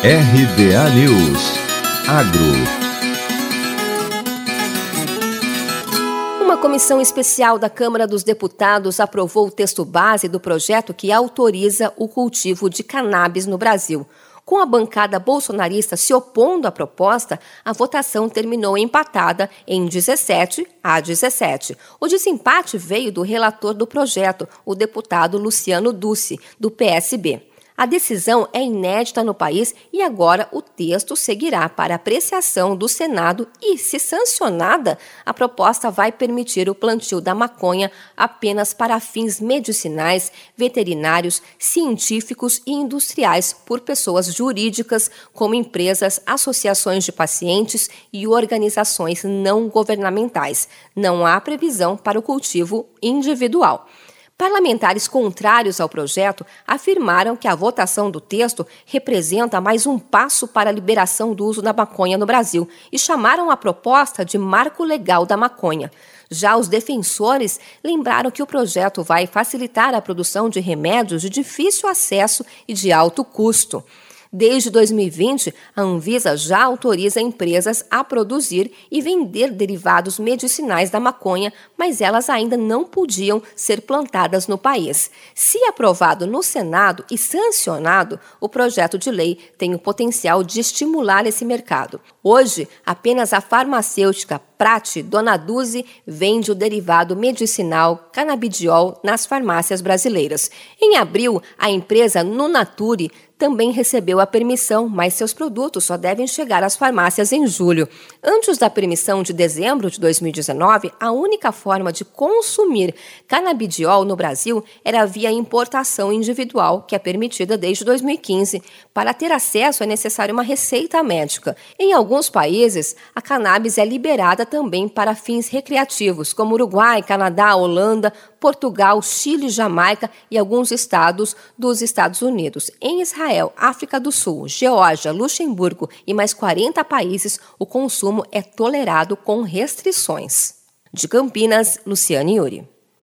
RBA News Agro Uma comissão especial da Câmara dos Deputados aprovou o texto base do projeto que autoriza o cultivo de cannabis no Brasil. Com a bancada bolsonarista se opondo à proposta, a votação terminou empatada em 17 a 17. O desempate veio do relator do projeto, o deputado Luciano Duce, do PSB. A decisão é inédita no país e agora o texto seguirá para apreciação do Senado e, se sancionada, a proposta vai permitir o plantio da maconha apenas para fins medicinais, veterinários, científicos e industriais por pessoas jurídicas, como empresas, associações de pacientes e organizações não governamentais. Não há previsão para o cultivo individual. Parlamentares contrários ao projeto afirmaram que a votação do texto representa mais um passo para a liberação do uso da maconha no Brasil e chamaram a proposta de marco legal da maconha. Já os defensores lembraram que o projeto vai facilitar a produção de remédios de difícil acesso e de alto custo. Desde 2020, a Anvisa já autoriza empresas a produzir e vender derivados medicinais da maconha, mas elas ainda não podiam ser plantadas no país. Se aprovado no Senado e sancionado, o projeto de lei tem o potencial de estimular esse mercado. Hoje, apenas a farmacêutica Prate Dona Duzi vende o derivado medicinal canabidiol nas farmácias brasileiras. Em abril, a empresa Nunature também recebeu a permissão, mas seus produtos só devem chegar às farmácias em julho. Antes da permissão de dezembro de 2019, a única forma de consumir canabidiol no Brasil era via importação individual, que é permitida desde 2015. Para ter acesso é necessário uma receita médica. Em alguns países, a cannabis é liberada também para fins recreativos, como Uruguai, Canadá, Holanda, Portugal, Chile, Jamaica e alguns estados dos Estados Unidos. Em Israel, África do Sul, Geórgia, Luxemburgo e mais 40 países, o consumo é tolerado com restrições. De Campinas, Luciane Yuri.